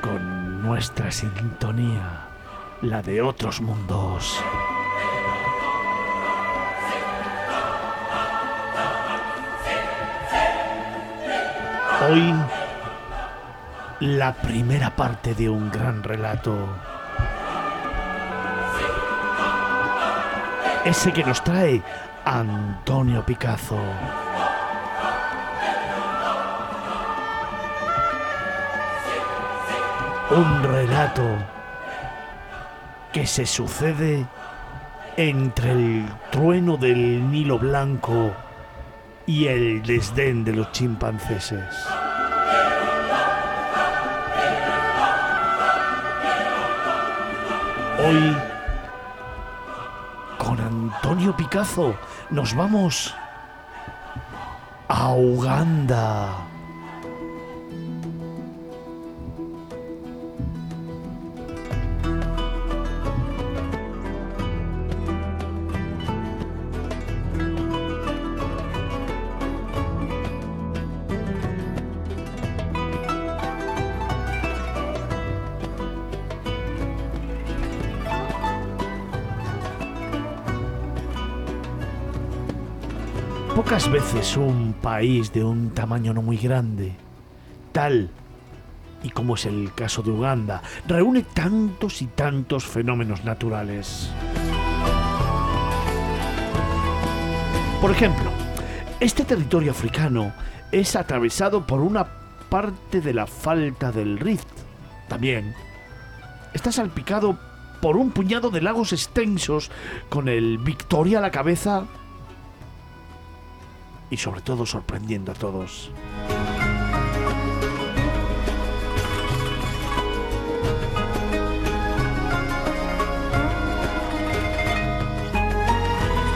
Con nuestra sintonía, la de otros mundos. Hoy, la primera parte de un gran relato. Ese que nos trae Antonio Picazo. Un relato que se sucede entre el trueno del Nilo Blanco y el desdén de los chimpancéses. Hoy, con Antonio Picazo, nos vamos a Uganda. Pocas veces un país de un tamaño no muy grande, tal y como es el caso de Uganda, reúne tantos y tantos fenómenos naturales. Por ejemplo, este territorio africano es atravesado por una parte de la falta del Rift. También está salpicado por un puñado de lagos extensos con el Victoria a la cabeza y sobre todo sorprendiendo a todos.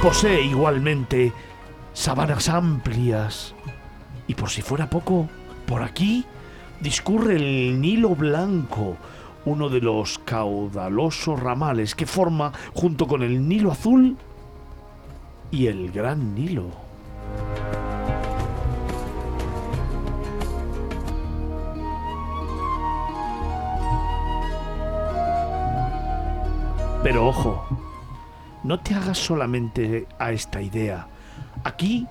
Posee igualmente sabanas amplias y por si fuera poco, por aquí discurre el Nilo Blanco, uno de los caudalosos ramales que forma junto con el Nilo Azul y el Gran Nilo. Pero ojo, no te hagas solamente a esta idea. Aquí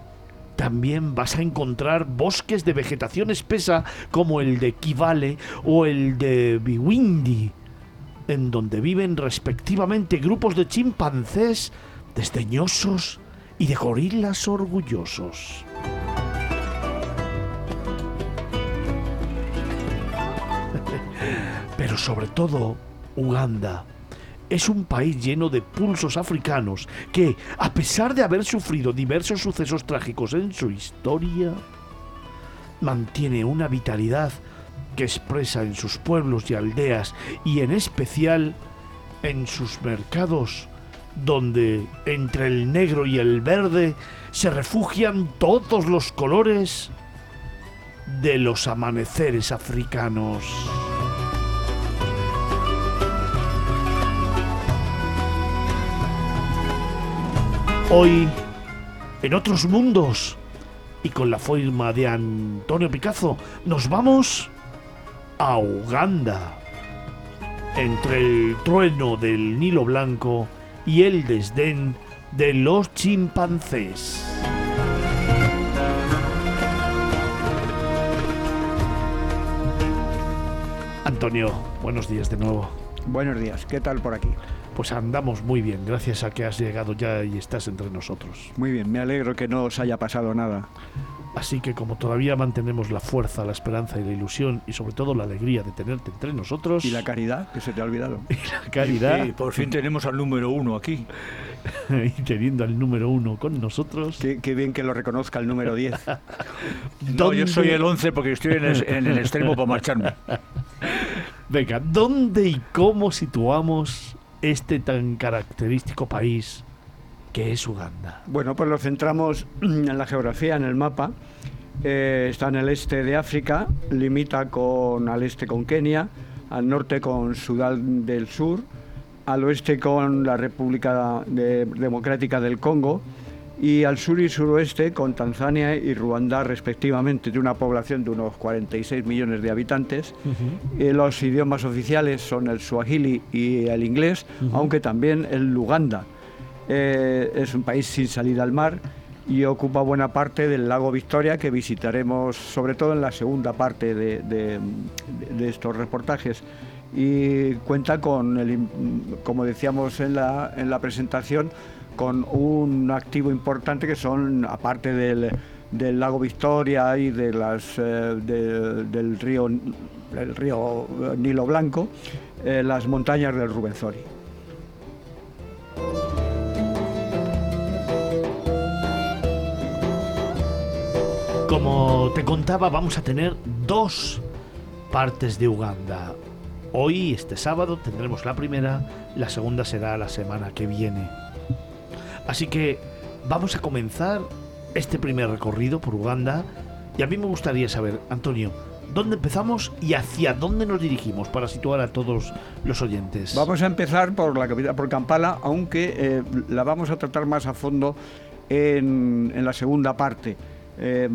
también vas a encontrar bosques de vegetación espesa como el de Kivale o el de Biwindi, en donde viven respectivamente grupos de chimpancés desdeñosos y de gorilas orgullosos. Pero sobre todo, Uganda es un país lleno de pulsos africanos que, a pesar de haber sufrido diversos sucesos trágicos en su historia, mantiene una vitalidad que expresa en sus pueblos y aldeas y en especial en sus mercados, donde entre el negro y el verde se refugian todos los colores de los amaneceres africanos. Hoy, en otros mundos, y con la forma de Antonio Picazo, nos vamos a Uganda. Entre el trueno del Nilo Blanco y el desdén de los chimpancés. Antonio, buenos días de nuevo. Buenos días, ¿qué tal por aquí? Pues andamos muy bien, gracias a que has llegado ya y estás entre nosotros. Muy bien, me alegro que no os haya pasado nada. Así que como todavía mantenemos la fuerza, la esperanza y la ilusión y sobre todo la alegría de tenerte entre nosotros... Y la caridad, que se te ha olvidado. y la caridad. Y por fin tenemos al número uno aquí. y teniendo al número uno con nosotros. Qué, qué bien que lo reconozca el número 10. No, yo ¿Dónde- soy el 11 porque estoy en el, en el extremo para marcharme. Venga, ¿dónde y cómo situamos este tan característico país que es Uganda? Bueno, pues lo centramos en la geografía, en el mapa. Eh, está en el este de África, limita con, al este con Kenia, al norte con Sudán del Sur, al oeste con la República de- Democrática del Congo y al sur y suroeste con Tanzania y Ruanda respectivamente, de una población de unos 46 millones de habitantes. Eh, los idiomas oficiales son el suajili y el inglés, aunque también el luganda. Eh, es un país sin salida al mar y ocupa buena parte del lago Victoria que visitaremos sobre todo en la segunda parte de, estos reportajes. Y cuenta con, el, como decíamos en la, en la presentación, con un activo importante que son, aparte del, del lago Victoria y de las, eh, de- del río, el río Nilo Blanco, eh, las montañas del Rubenzori. Como te contaba, vamos a tener dos partes de Uganda. Hoy, este sábado, tendremos la primera, la segunda será la semana que viene. Así que vamos a comenzar este primer recorrido por Uganda y a mí me gustaría saber, Antonio, ¿dónde empezamos y hacia dónde nos dirigimos para situar a todos los oyentes? Vamos a empezar por la capital, por Kampala, aunque eh, la vamos a tratar más a fondo en, en la segunda parte. Eh,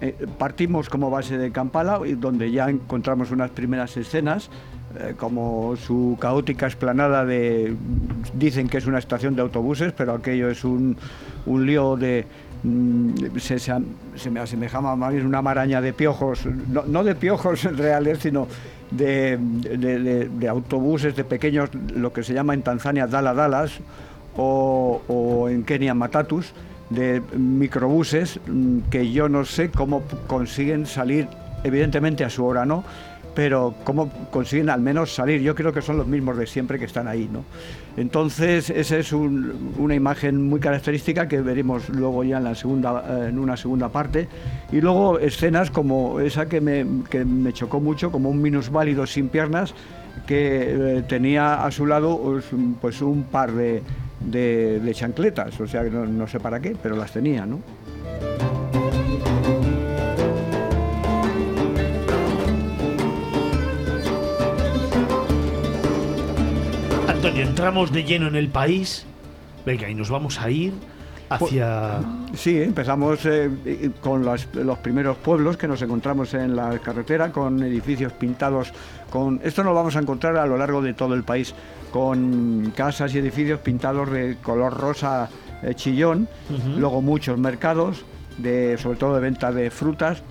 eh, partimos como base de Kampala, donde ya encontramos unas primeras escenas, eh, como su caótica esplanada de... Dicen que es una estación de autobuses, pero aquello es un, un lío de... mm, Se, me asemejaba más bien una maraña de piojos, no, de piojos reales, sino de, autobuses, de pequeños, lo que se llama en Tanzania daladalas o, o en Kenia matatus, de microbuses mm, que yo no sé cómo consiguen salir, evidentemente a su hora no, pero cómo consiguen al menos salir. Yo creo que son los mismos de siempre que están ahí, ¿no? Entonces, esa es un- una imagen muy característica que veremos luego ya en, la segunda, eh, en una segunda parte. Y luego escenas como esa que me, que me chocó mucho, como un minusválido sin piernas que eh, tenía a su lado pues un par de, de- chancletas, o sea, que no, no sé para qué, pero las tenía, ¿no? Antonio, entramos de lleno en el país. Venga, y nos vamos a ir hacia... Sí, empezamos eh, con los primeros pueblos que nos encontramos en la carretera, con edificios pintados con... Esto nos vamos a encontrar a lo largo de todo el país, con casas y edificios pintados de color rosa eh, chillón, luego muchos mercados, de, sobre todo de venta de frutas,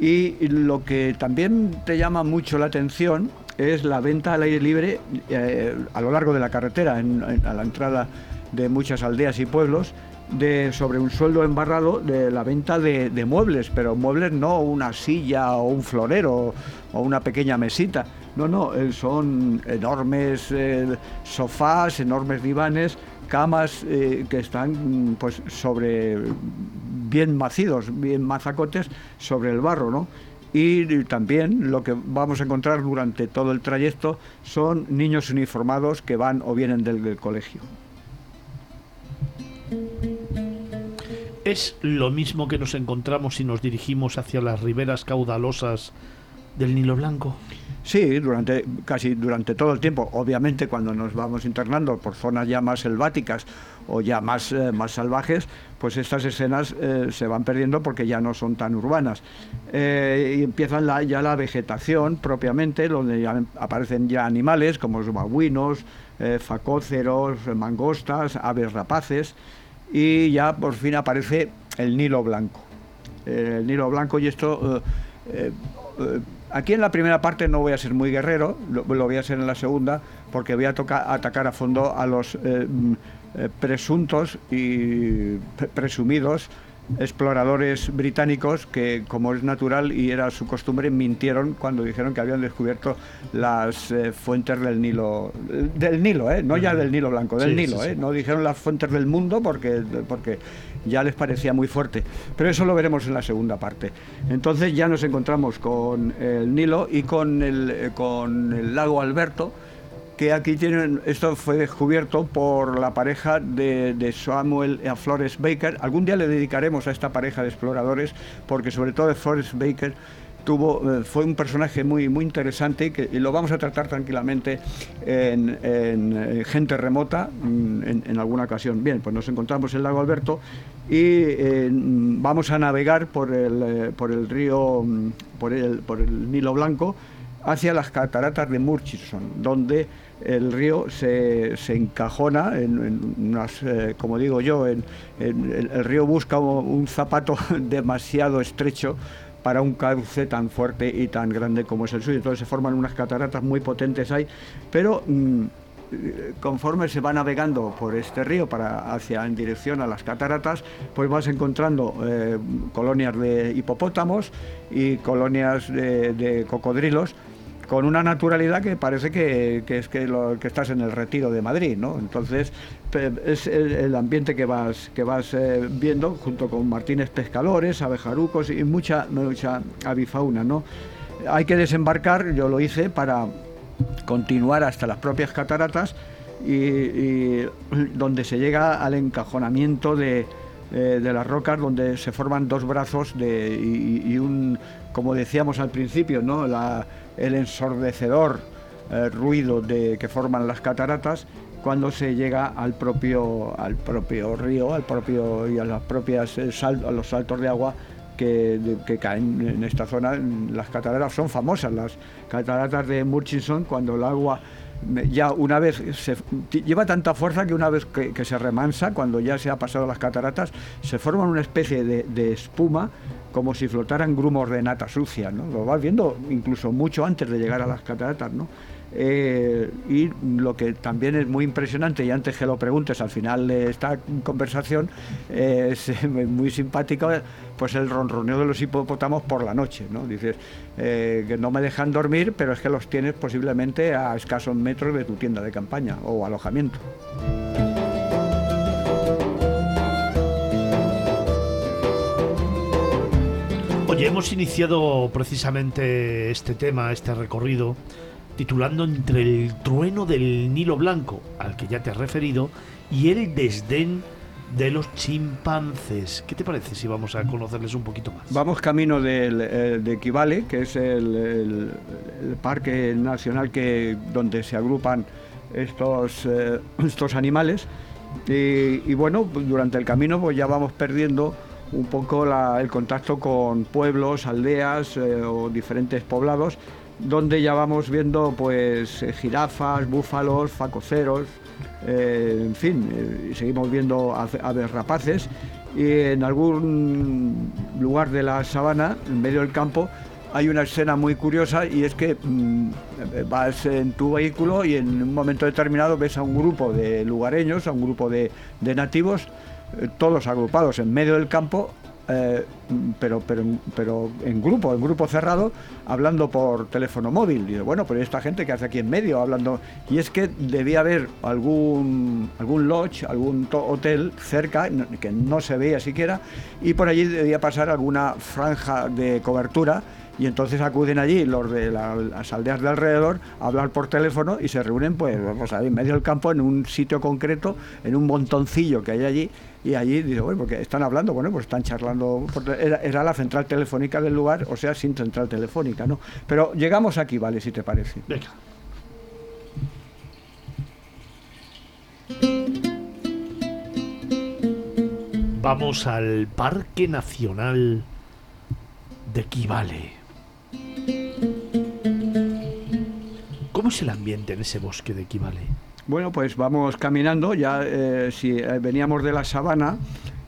y lo que también te llama mucho la atención es la venta al aire libre eh, a lo largo de la carretera, en- en- a la entrada de muchas aldeas y pueblos, de, sobre un sueldo embarrado de la venta de, muebles, pero muebles no una silla o un florero o una pequeña mesita, no, no, eh, son enormes eh, sofás, enormes divanes, camas eh, que están pues sobre bien macidos, bien mazacotes sobre el barro, ¿no? Y también lo que vamos a encontrar durante todo el trayecto son niños uniformados que van o vienen del colegio. ¿Es lo mismo que nos encontramos si nos dirigimos hacia las riberas caudalosas del Nilo Blanco? Sí, durante casi durante todo el tiempo. Obviamente, cuando nos vamos internando por zonas ya más selváticas o ya más, eh, más salvajes, pues estas escenas eh, se van perdiendo porque ya no son tan urbanas. Eh, y empiezan ya la vegetación propiamente, donde ya aparecen ya animales como los babuinos, facóceros, mangostas, aves rapaces, y ya por fin aparece el Nilo Blanco. Eh, el Nilo Blanco y esto... eh, eh, Aquí en la primera parte no voy a ser muy guerrero, lo, voy a ser en la segunda, porque voy a toca- atacar a fondo a los mm, presuntos y pre- presumidos exploradores británicos que, como es natural y era su costumbre, mintieron cuando dijeron que habían descubierto las eh, fuentes del Nilo, del Nilo, ¿eh? no ya del Nilo Blanco, del Sí, Nilo, sí, sí. ¿eh? no dijeron las fuentes del mundo porque, porque ya les parecía muy fuerte. Pero eso lo veremos en la segunda parte. Entonces ya nos encontramos con el Nilo y con el, eh, con el lago Alberto que aquí tienen, esto fue descubierto por la pareja de, Samuel a Flores Baker. Algún día le dedicaremos a esta pareja de exploradores, porque sobre todo Flores Baker tuvo, eh, fue un personaje muy, muy interesante que, y lo vamos a tratar tranquilamente en, eh, Gente Remota mm, en, alguna ocasión. Bien, pues nos encontramos en el lago Alberto y eh, mm, vamos a navegar por el, eh, por el río, mm, por el, por el Nilo Blanco hacia las cataratas de Murchison, donde el río se, se encajona en, unas, eh, como digo yo, el, río busca un, zapato demasiado estrecho para un cauce tan fuerte y tan grande como es el suyo. Entonces se forman unas cataratas muy potentes ahí, pero mm, conforme se va navegando por este río para hacia en dirección a las cataratas, pues vas encontrando eh, colonias de hipopótamos y colonias de cocodrilos con una naturalidad que parece que, es que, lo, que estás en el retiro de Madrid, ¿no? Entonces es el, ambiente que vas que vas eh, viendo junto con martines pescadores, abejarucos y mucha mucha avifauna, ¿no? Hay que desembarcar, yo lo hice para continuar hasta las propias cataratas y, y donde se llega al encajonamiento de, eh, de las rocas donde se forman dos brazos de, y, y un, como decíamos al principio, ¿no? La- el ensordecedor eh, ruido de, que forman las cataratas cuando se llega al propio, al propio río, al propio y a las propias eh, los saltos de agua que, que caen en esta zona. Las cataratas son famosas, las cataratas de Murchison, cuando el agua me- ya una vez se, lleva tanta fuerza que una vez que, se remansa, cuando ya se ha pasado las cataratas, se forman una especie de espuma como si flotaran grumos de nata sucia, ¿no? Lo vas viendo incluso mucho antes de llegar a las cataratas, ¿no? Eh, y lo que también es muy impresionante, y antes que lo preguntes al final de esta conversación, es muy simpático, pues el ronroneo de los hipopótamos por la noche, ¿no? Dices eh, que no me dejan dormir, pero es que los tienes posiblemente a escasos metros de tu tienda de campaña o alojamiento. Hemos iniciado precisamente este tema, este recorrido, titulando Entre el trueno del Nilo Blanco, al que ya te has referido, y el desdén de los chimpancés. ¿Qué te parece si vamos a conocerles un poquito más? Vamos camino del, eh, de Equivale, que es el, parque nacional que, donde se agrupan estos, eh, estos animales. Y, y bueno, durante el camino pues ya vamos perdiendo un poco la- el contacto con pueblos, aldeas eh, o diferentes poblados, donde ya vamos viendo pues eh, jirafas, búfalos, facoceros, eh, en fin, eh, seguimos viendo ave- aves rapaces. Y en algún lugar de la sabana, en medio del campo, hay una escena muy curiosa y es que mm, vas en tu vehículo y en un momento determinado ves a un grupo de lugareños, a un grupo de, nativos, todos agrupados en medio del campo, eh, pero, pero, pero en grupo, en grupo cerrado, hablando por teléfono móvil. Y bueno, pero ¿y esta gente que hace aquí en medio hablando? Y es que debía haber algún, algún lodge, algún hotel cerca, que no se veía siquiera, y por allí debía pasar alguna franja de cobertura. Y entonces acuden allí los de la- las aldeas de alrededor a hablar por teléfono y se reúnen pues, pues ahí en medio del campo en un sitio concreto, en un montoncillo que hay allí. Y allí dice, bueno, porque están hablando, bueno, pues están charlando. Era, era la central telefónica del lugar, o sea, sin central telefónica, ¿no? Pero llegamos aquí, vale, si te parece. Venga. Vamos al Parque Nacional de Kivale. ¿Cómo es el ambiente en ese bosque de Kivale? Bueno, pues vamos caminando. Ya eh, si eh, veníamos de la sabana,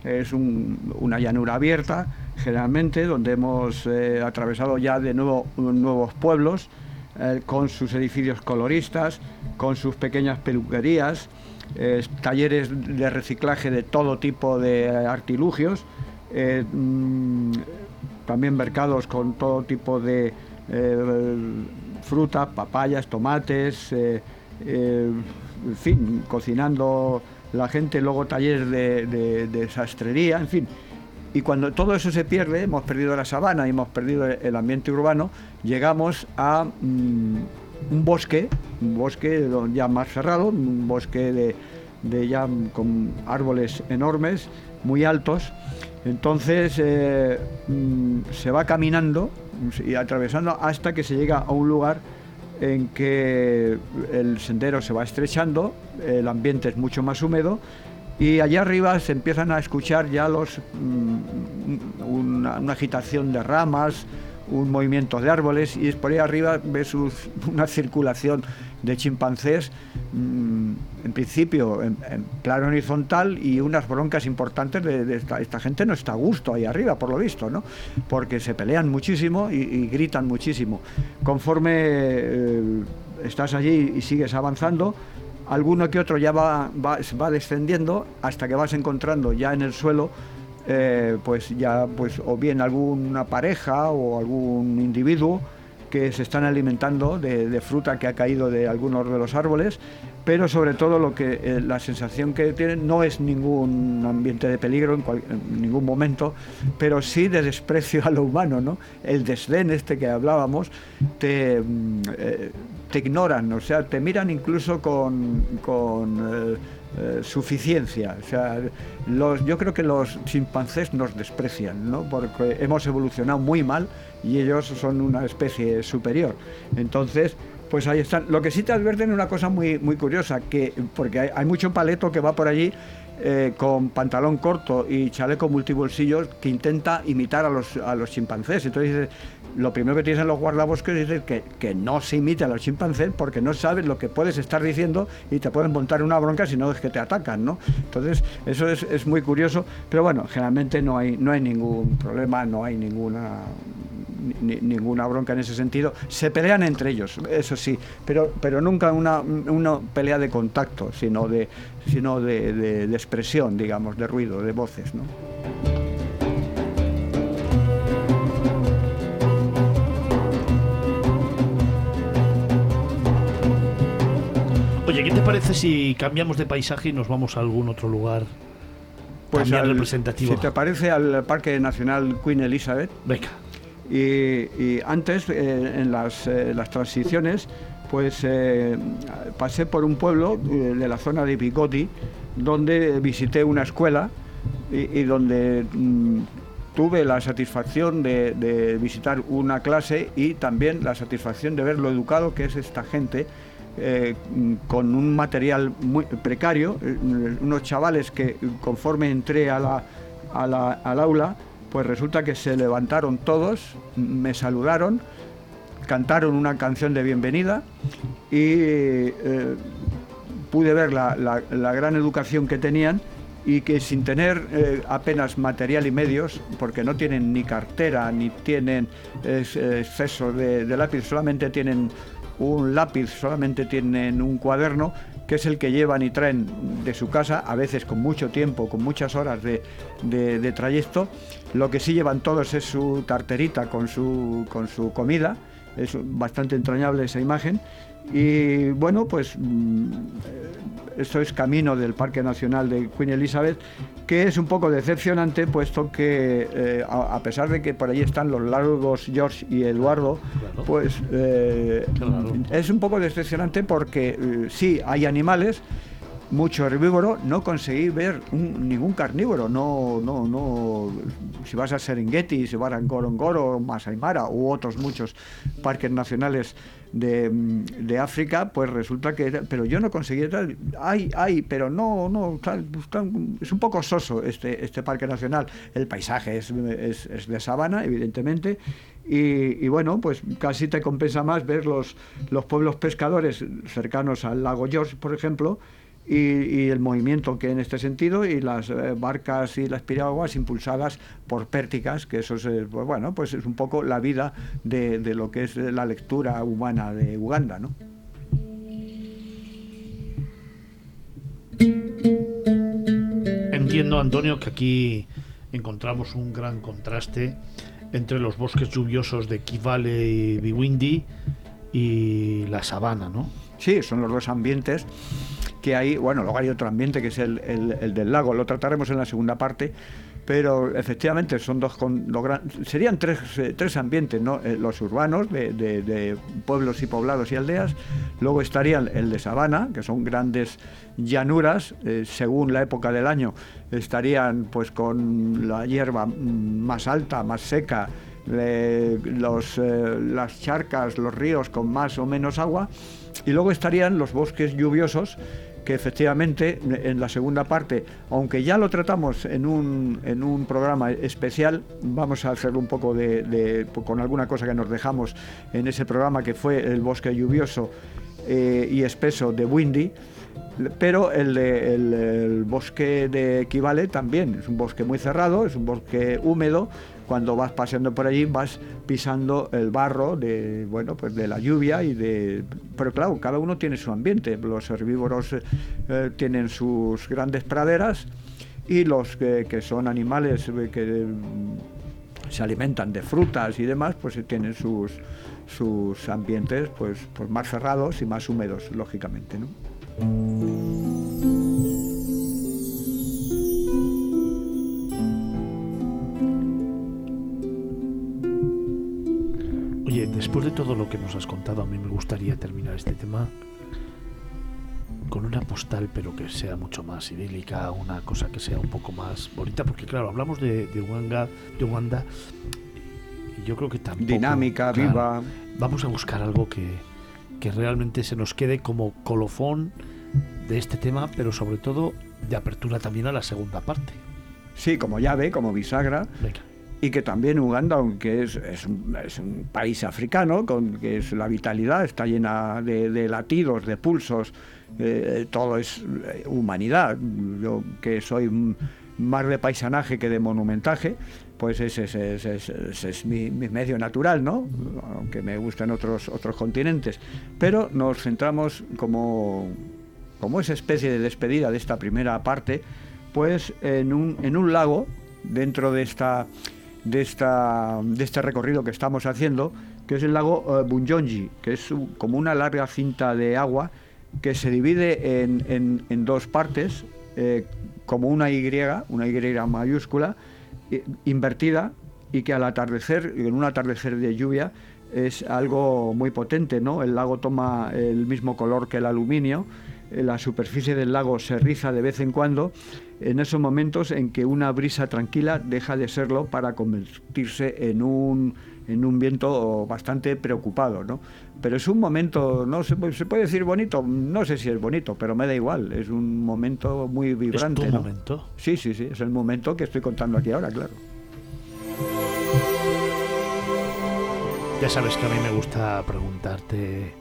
es un- una llanura abierta, generalmente, donde hemos eh, atravesado ya de nuevo nuevos pueblos, con sus edificios coloristas, con sus pequeñas peluquerías, talleres de reciclaje de todo tipo de artilugios. mm, también mercados con todo tipo de fruta, papayas, tomates, eh, eh, en fin, cocinando la gente, luego talleres de, de- sastrería, en fin. Y cuando todo eso se pierde, hemos perdido la sabana y hemos perdido el ambiente urbano, llegamos a mm, un bosque, un bosque ya más cerrado, un bosque de, de ya con árboles enormes, muy altos. Entonces eh, mm, se va caminando y atravesando hasta que se llega a un lugar en que el sendero se va estrechando, el ambiente es mucho más húmedo y allá arriba se empiezan a escuchar ya los mm, una, una agitación de ramas, un movimiento de árboles y por ahí arriba ves una circulación de chimpancés mm, en principio en, plano horizontal y unas broncas importantes de, esta, gente no está a gusto ahí arriba por lo visto no porque se pelean muchísimo y, y gritan muchísimo. Conforme eh, estás allí y sigues avanzando alguno que otro ya va, va, va descendiendo hasta que vas encontrando ya en el suelo eh, pues ya pues o bien alguna pareja o algún individuo que se están alimentando de, fruta que ha caído de algunos de los árboles, pero sobre todo lo que eh, la sensación que tienen no es ningún ambiente de peligro en, cual- en ningún momento, pero sí de desprecio a lo humano, ¿no? El desdén este que hablábamos te, mm, eh, te ignoran, o sea, te miran incluso con, con eh, suficiencia. O sea, los, yo creo que los chimpancés nos desprecian, ¿no? Porque hemos evolucionado muy mal y ellos son una especie superior. Entonces, pues ahí están. Lo que sí te advierten es una cosa muy, muy curiosa, que porque hay, mucho paleto que va por allí eh, con pantalón corto y chaleco multibolsillos que intenta imitar a los, a los chimpancés. Entonces lo primero que te dicen los guardabosques es que, que no se imite a los chimpancés porque no sabes lo que puedes estar diciendo y te pueden montar una bronca si no es que te atacan, ¿no? Entonces, eso es, es muy curioso, pero bueno, generalmente no hay, no hay ningún problema, no hay ninguna ni- ninguna bronca en ese sentido. Se pelean entre ellos, eso sí, pero, pero nunca una, una pelea de contacto, sino de, sino de- de expresión, digamos, de ruido, de voces, ¿no? Oye, ¿qué te parece si cambiamos de paisaje y nos vamos a algún otro lugar también al- representativo? Pues Si te parece al Parque Nacional Queen Elizabeth, Venga. Y, y antes, eh, en las, eh, las transiciones, pues eh, pasé por un pueblo de la zona de Picoti, donde visité una escuela y, y donde mm, tuve la satisfacción de, de visitar una clase y también la satisfacción de ver lo educado que es esta gente. Eh, con un material muy precario, eh, unos chavales que conforme entré al aula, pues resulta que se levantaron todos, me saludaron, cantaron una canción de bienvenida y eh, pude ver la, gran educación que tenían y que sin tener apenas material y medios, porque no tienen ni cartera ni tienen es- exceso de lápiz, solamente tienen un lápiz, solamente tienen un cuaderno, que es el que llevan y traen de su casa, a veces con mucho tiempo, con muchas horas de, de- trayecto. Lo que sí llevan todos es su tarterita con su, con su comida, es bastante entrañable esa imagen. Y bueno, pues mm, esto es camino del Parque Nacional de Queen Elizabeth, que es un poco decepcionante, puesto que eh, a, a pesar de que por ahí están los largos George y Eduardo, Claro. pues eh, Claro. es un poco decepcionante porque eh, sí, hay animales, mucho herbívoro, no conseguí ver un- ningún carnívoro, no, no, no, si vas a Serengeti, si vas a Ngorongoro, Masai Mara u otros muchos parques nacionales de, de África, pues resulta que, pero yo no conseguí, hay, hay, pero no, no, tal, pues, es un poco soso este, este parque nacional, el paisaje es, es- es de sabana, evidentemente, y, y bueno, pues casi te compensa más ver los, los pueblos pescadores cercanos al lago George, por ejemplo, y, y el movimiento que en este sentido y las eh, barcas y las piraguas impulsadas por pérticas, que eso es, eh, pues bueno, pues es un poco la vida de, de lo que es la lectura humana de Uganda, ¿no? Entiendo, Antonio, que aquí encontramos un gran contraste entre los bosques lluviosos de Kivale y Biwindi y la sabana, ¿no? Sí, son los dos ambientes que hay. Bueno, luego hay otro ambiente que es el, el- el del lago, lo trataremos en la segunda parte. Pero efectivamente son dos con, los gran- serían tres, eh, tres ambientes, ¿no? Eh, los urbanos de, de- pueblos y poblados y aldeas, luego estarían el de sabana, que son grandes llanuras, eh, según la época del año, estarían pues con la hierba más alta, más seca, los, las charcas, los ríos con más o menos agua, y luego estarían los bosques lluviosos, que efectivamente en la segunda parte, aunque ya lo tratamos en un, en un programa especial, vamos a hacerlo un poco de, con alguna cosa que nos dejamos en ese programa que fue el bosque lluvioso eh, y espeso de Windy, pero el, el- bosque de Equivale también es un bosque muy cerrado, es un bosque húmedo. Cuando vas paseando por allí vas pisando el barro de bueno pues de la lluvia y de pero claro cada uno tiene su ambiente. Los herbívoros eh, tienen sus grandes praderas y los que, que son animales eh, que mm, se alimentan de frutas y demás pues eh, tienen sus sus ambientes pues, pues más cerrados y más húmedos lógicamente, ¿no? Todo lo que nos has contado, a mí me gustaría terminar este tema con una postal, pero que sea mucho más idílica, una cosa que sea un poco más bonita, porque claro, hablamos de, de Uganda, de Uganda, y yo creo que tampoco... Dinámica, claro, viva. Vamos a buscar algo que, que realmente se nos quede como colofón de este tema, pero sobre todo de apertura también a la segunda parte. Sí, como llave, como bisagra. Venga. Y que también Uganda, aunque es, es un, país africano, con que es la vitalidad, está llena de, latidos, de pulsos, eh, todo es eh, humanidad. Yo que soy más de paisanaje que de monumentaje, pues ese, es- mi medio natural, ¿no? Aunque me gustan otros, otros continentes. Pero nos centramos como, como esa especie de despedida de esta primera parte, pues en un, en un lago dentro de esta de esta de este recorrido que estamos haciendo, que es el lago eh, que es como una larga cinta de agua que se divide en, en- dos partes, eh, como una Y, una Y mayúscula, eh, invertida, y que al atardecer, en un atardecer de lluvia, es algo muy potente, ¿no? El lago toma el mismo color que el aluminio, la superficie del lago se riza de vez en cuando, en esos momentos en que una brisa tranquila deja de serlo para convertirse en un, en un viento bastante preocupado, ¿no? Pero es un momento, no se, puede- se puede decir bonito, no sé si es bonito, pero me da igual, es un momento muy vibrante. es tu ¿no? momento. Sí, sí, sí, es el momento que estoy contando aquí ahora, claro. Ya sabes que a mí me gusta preguntarte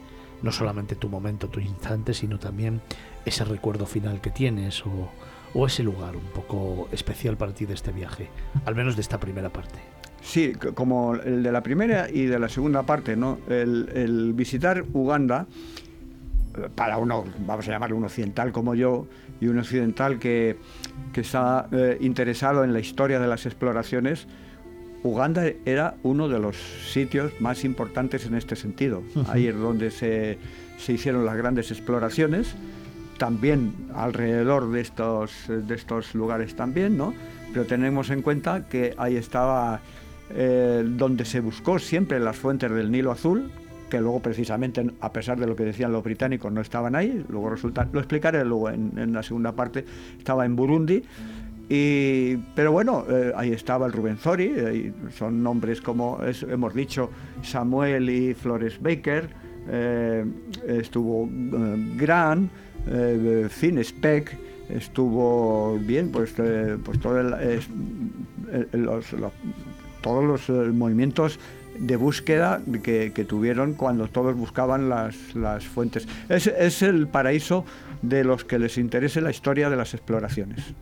no solamente tu momento, tu instante, sino también ese recuerdo final que tienes o, ese lugar un poco especial para ti de este viaje, al menos de esta primera parte. Sí, como el de la primera y de la segunda parte, ¿no? El, visitar Uganda, eh, para uno, vamos a llamarlo un occidental como yo, y un occidental que, que está eh, interesado en la historia de las exploraciones, Uganda era uno de los sitios más importantes en este sentido. Ahí es donde se, se hicieron las grandes exploraciones, también alrededor de estos, de estos lugares también, ¿no? Pero tenemos en cuenta que ahí estaba eh, donde se buscó siempre las fuentes del Nilo Azul, que luego precisamente, a pesar de lo que decían los británicos, no estaban ahí, luego resulta, lo explicaré luego en, en la segunda parte, estaba en Burundi, y, pero bueno, eh, ahí estaba el Rubenzori, eh, y son nombres como hemos dicho, Samuel y Flores Baker, eh, estuvo eh, Grant, eh, Finn Speck, estuvo bien, pues, eh, pues todo el- eh, los- todos los eh, movimientos de búsqueda que, que tuvieron cuando todos buscaban las, las fuentes. Es, es el paraíso de los que les interese la historia de las exploraciones.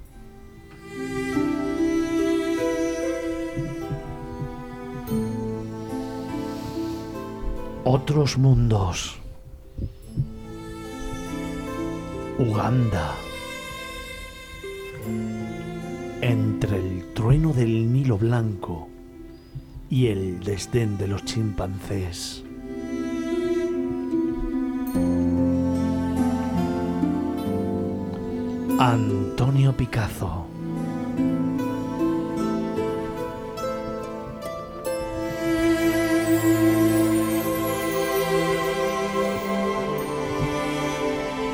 Otros mundos. Uganda. Entre el trueno del Nilo Blanco y el desdén de los chimpancés. Antonio Picazo.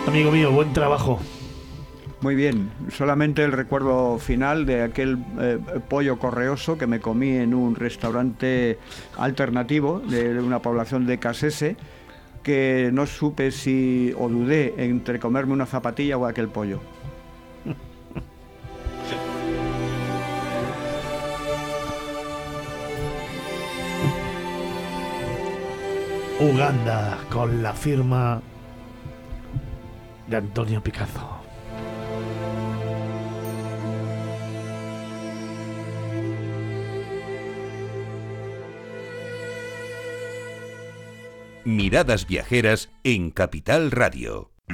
Amigo mío, buen trabajo. Muy bien, solamente el recuerdo final de aquel eh, pollo correoso que me comí en un restaurante alternativo de una población de Casese, que no supe si o dudé entre comerme una zapatilla o aquel pollo. Uganda con la firma de Antonio Picazo. Miradas Viajeras en Capital Radio.